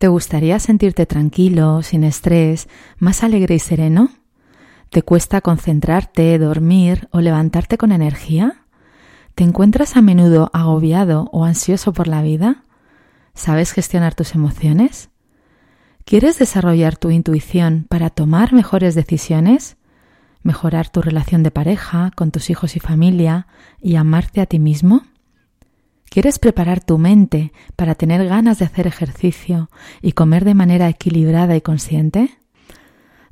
¿Te gustaría sentirte tranquilo, sin estrés, más alegre y sereno? ¿Te cuesta concentrarte, dormir o levantarte con energía? ¿Te encuentras a menudo agobiado o ansioso por la vida? ¿Sabes gestionar tus emociones? ¿Quieres desarrollar tu intuición para tomar mejores decisiones? ¿Mejorar tu relación de pareja con tus hijos y familia y amarte a ti mismo? ¿Quieres preparar tu mente para tener ganas de hacer ejercicio y comer de manera equilibrada y consciente?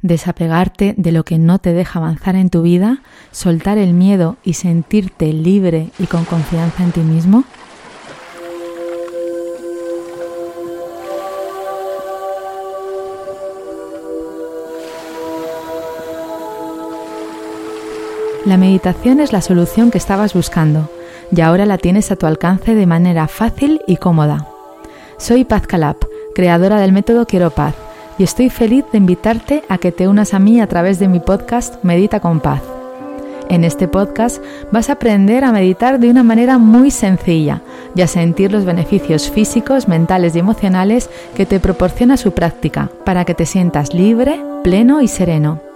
¿Desapegarte de lo que no te deja avanzar en tu vida, soltar el miedo y sentirte libre y con confianza en ti mismo? La meditación es la solución que estabas buscando y ahora la tienes a tu alcance de manera fácil y cómoda. Soy Paz Calab, creadora del método Quiero Paz, y estoy feliz de invitarte a que te unas a mí a través de mi podcast Medita con Paz. En este podcast vas a aprender a meditar de una manera muy sencilla y a sentir los beneficios físicos, mentales y emocionales que te proporciona su práctica para que te sientas libre, pleno y sereno.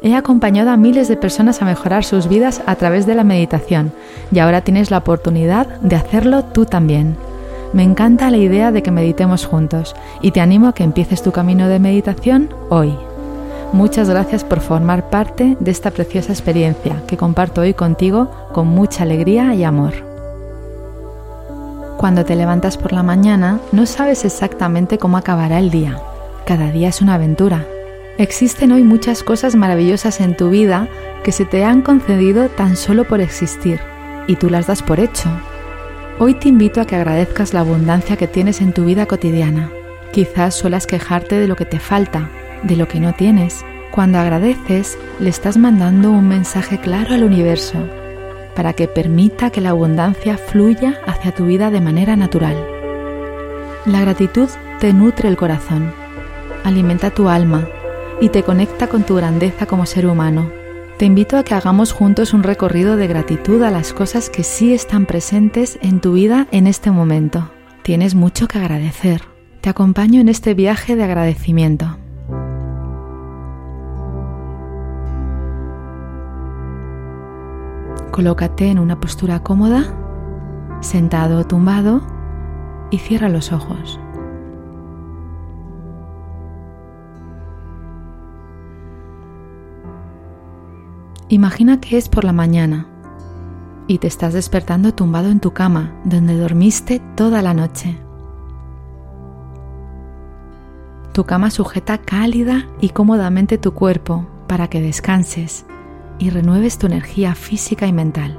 He acompañado a miles de personas a mejorar sus vidas a través de la meditación y ahora tienes la oportunidad de hacerlo tú también. Me encanta la idea de que meditemos juntos y te animo a que empieces tu camino de meditación hoy. Muchas gracias por formar parte de esta preciosa experiencia que comparto hoy contigo con mucha alegría y amor. Cuando te levantas por la mañana no sabes exactamente cómo acabará el día. Cada día es una aventura Existen hoy muchas cosas maravillosas en tu vida que se te han concedido tan solo por existir y tú las das por hecho. Hoy te invito a que agradezcas la abundancia que tienes en tu vida cotidiana. Quizás suelas quejarte de lo que te falta, de lo que no tienes. Cuando agradeces, le estás mandando un mensaje claro al universo para que permita que la abundancia fluya hacia tu vida de manera natural. La gratitud te nutre el corazón, alimenta tu alma y te conecta con tu grandeza como ser humano. Te invito a que hagamos juntos un recorrido de gratitud a las cosas que sí están presentes en tu vida en este momento. Tienes mucho que agradecer. Te acompaño en este viaje de agradecimiento. Colócate en una postura cómoda, sentado o tumbado, y cierra los ojos. Imagina que es por la mañana y te estás despertando tumbado en tu cama donde dormiste toda la noche. Tu cama sujeta cálida y cómodamente tu cuerpo para que descanses y renueves tu energía física y mental.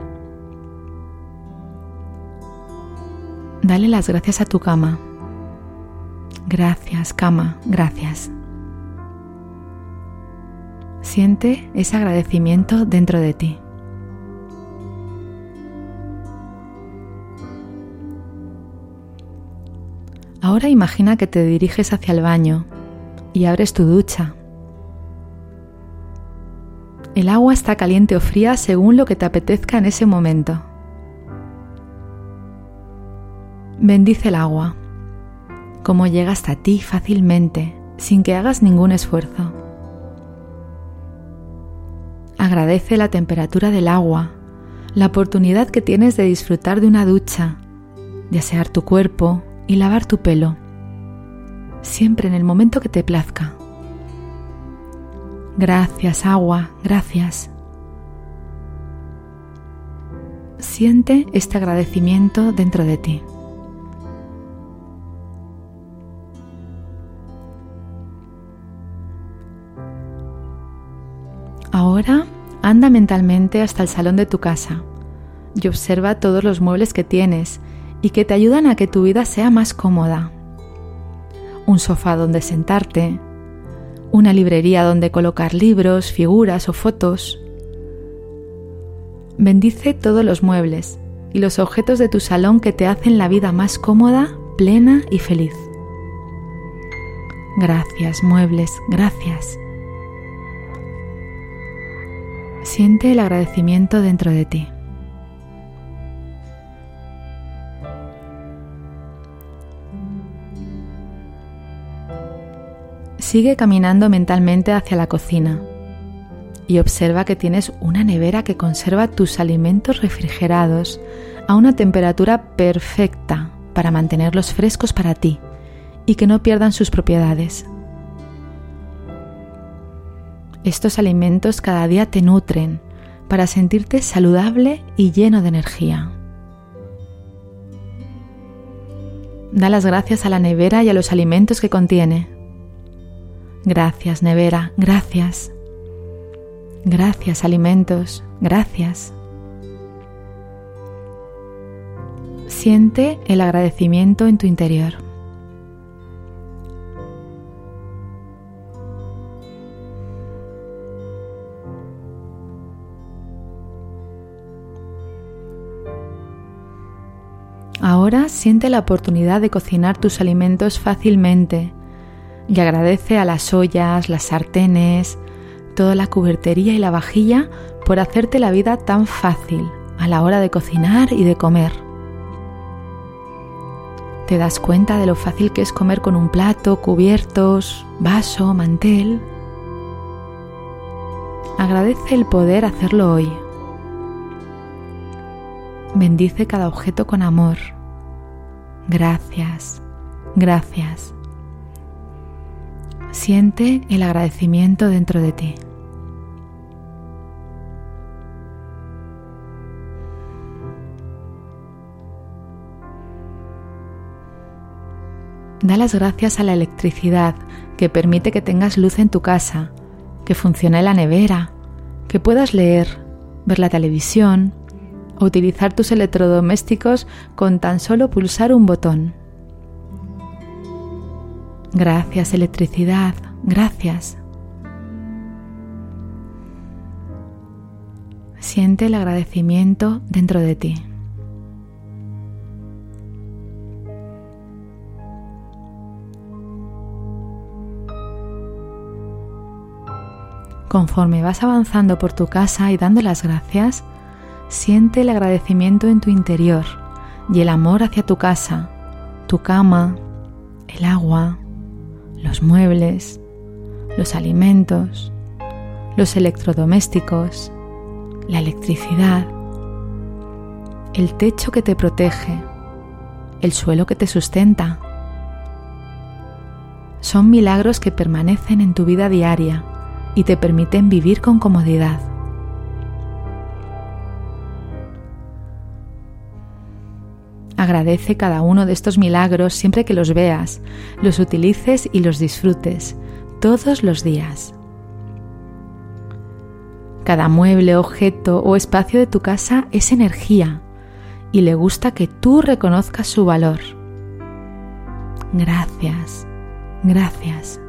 Dale las gracias a tu cama. Gracias, cama, gracias. Siente ese agradecimiento dentro de ti. Ahora imagina que te diriges hacia el baño y abres tu ducha. El agua está caliente o fría según lo que te apetezca en ese momento. Bendice el agua, como llega hasta ti fácilmente, sin que hagas ningún esfuerzo. Agradece la temperatura del agua, la oportunidad que tienes de disfrutar de una ducha, de asear tu cuerpo y lavar tu pelo, siempre en el momento que te plazca. Gracias agua, gracias. Siente este agradecimiento dentro de ti. Ahora anda mentalmente hasta el salón de tu casa y observa todos los muebles que tienes y que te ayudan a que tu vida sea más cómoda. Un sofá donde sentarte, una librería donde colocar libros, figuras o fotos. Bendice todos los muebles y los objetos de tu salón que te hacen la vida más cómoda, plena y feliz. Gracias, muebles, gracias. Siente el agradecimiento dentro de ti. Sigue caminando mentalmente hacia la cocina y observa que tienes una nevera que conserva tus alimentos refrigerados a una temperatura perfecta para mantenerlos frescos para ti y que no pierdan sus propiedades. Estos alimentos cada día te nutren para sentirte saludable y lleno de energía. Da las gracias a la nevera y a los alimentos que contiene. Gracias, nevera, gracias. Gracias, alimentos, gracias. Siente el agradecimiento en tu interior. Ahora siente la oportunidad de cocinar tus alimentos fácilmente y agradece a las ollas, las sartenes, toda la cubertería y la vajilla por hacerte la vida tan fácil a la hora de cocinar y de comer. ¿Te das cuenta de lo fácil que es comer con un plato, cubiertos, vaso, mantel? Agradece el poder hacerlo hoy. Bendice cada objeto con amor. Gracias, gracias. Siente el agradecimiento dentro de ti. Da las gracias a la electricidad que permite que tengas luz en tu casa, que funcione la nevera, que puedas leer, ver la televisión, utilizar tus electrodomésticos con tan solo pulsar un botón. Gracias electricidad, gracias. Siente el agradecimiento dentro de ti. Conforme vas avanzando por tu casa y dando las gracias, Siente el agradecimiento en tu interior y el amor hacia tu casa, tu cama, el agua, los muebles, los alimentos, los electrodomésticos, la electricidad, el techo que te protege, el suelo que te sustenta. Son milagros que permanecen en tu vida diaria y te permiten vivir con comodidad. Agradece cada uno de estos milagros siempre que los veas, los utilices y los disfrutes, todos los días. Cada mueble, objeto o espacio de tu casa es energía y le gusta que tú reconozcas su valor. Gracias, gracias.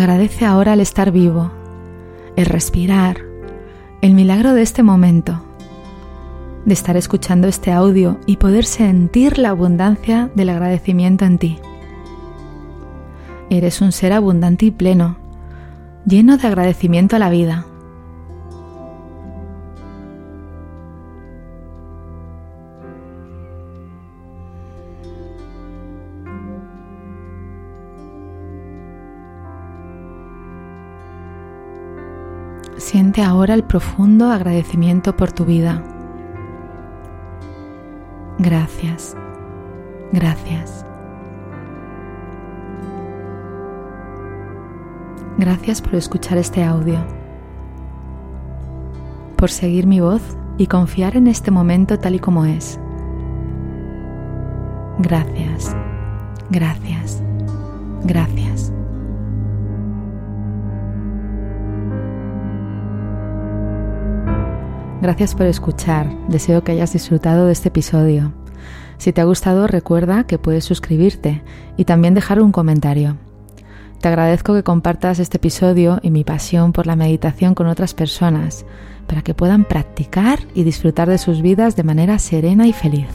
Agradece ahora el estar vivo, el respirar, el milagro de este momento, de estar escuchando este audio y poder sentir la abundancia del agradecimiento en ti. Eres un ser abundante y pleno, lleno de agradecimiento a la vida. Siente ahora el profundo agradecimiento por tu vida. Gracias, gracias. Gracias por escuchar este audio, por seguir mi voz y confiar en este momento tal y como es. Gracias, gracias, gracias. Gracias por escuchar. Deseo que hayas disfrutado de este episodio. Si te ha gustado, recuerda que puedes suscribirte y también dejar un comentario. Te agradezco que compartas este episodio y mi pasión por la meditación con otras personas para que puedan practicar y disfrutar de sus vidas de manera serena y feliz.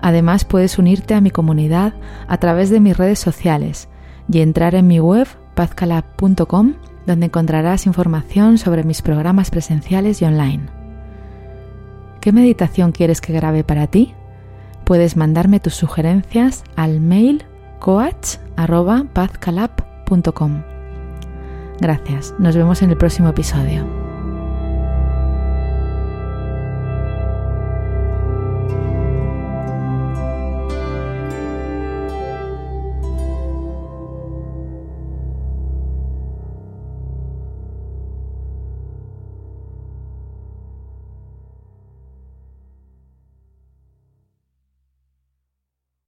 Además puedes unirte a mi comunidad a través de mis redes sociales y entrar en mi web pazcalab.com donde encontrarás información sobre mis programas presenciales y online. ¿Qué meditación quieres que grabe para ti? Puedes mandarme tus sugerencias al mail coach.pazcalab.com. Gracias, nos vemos en el próximo episodio.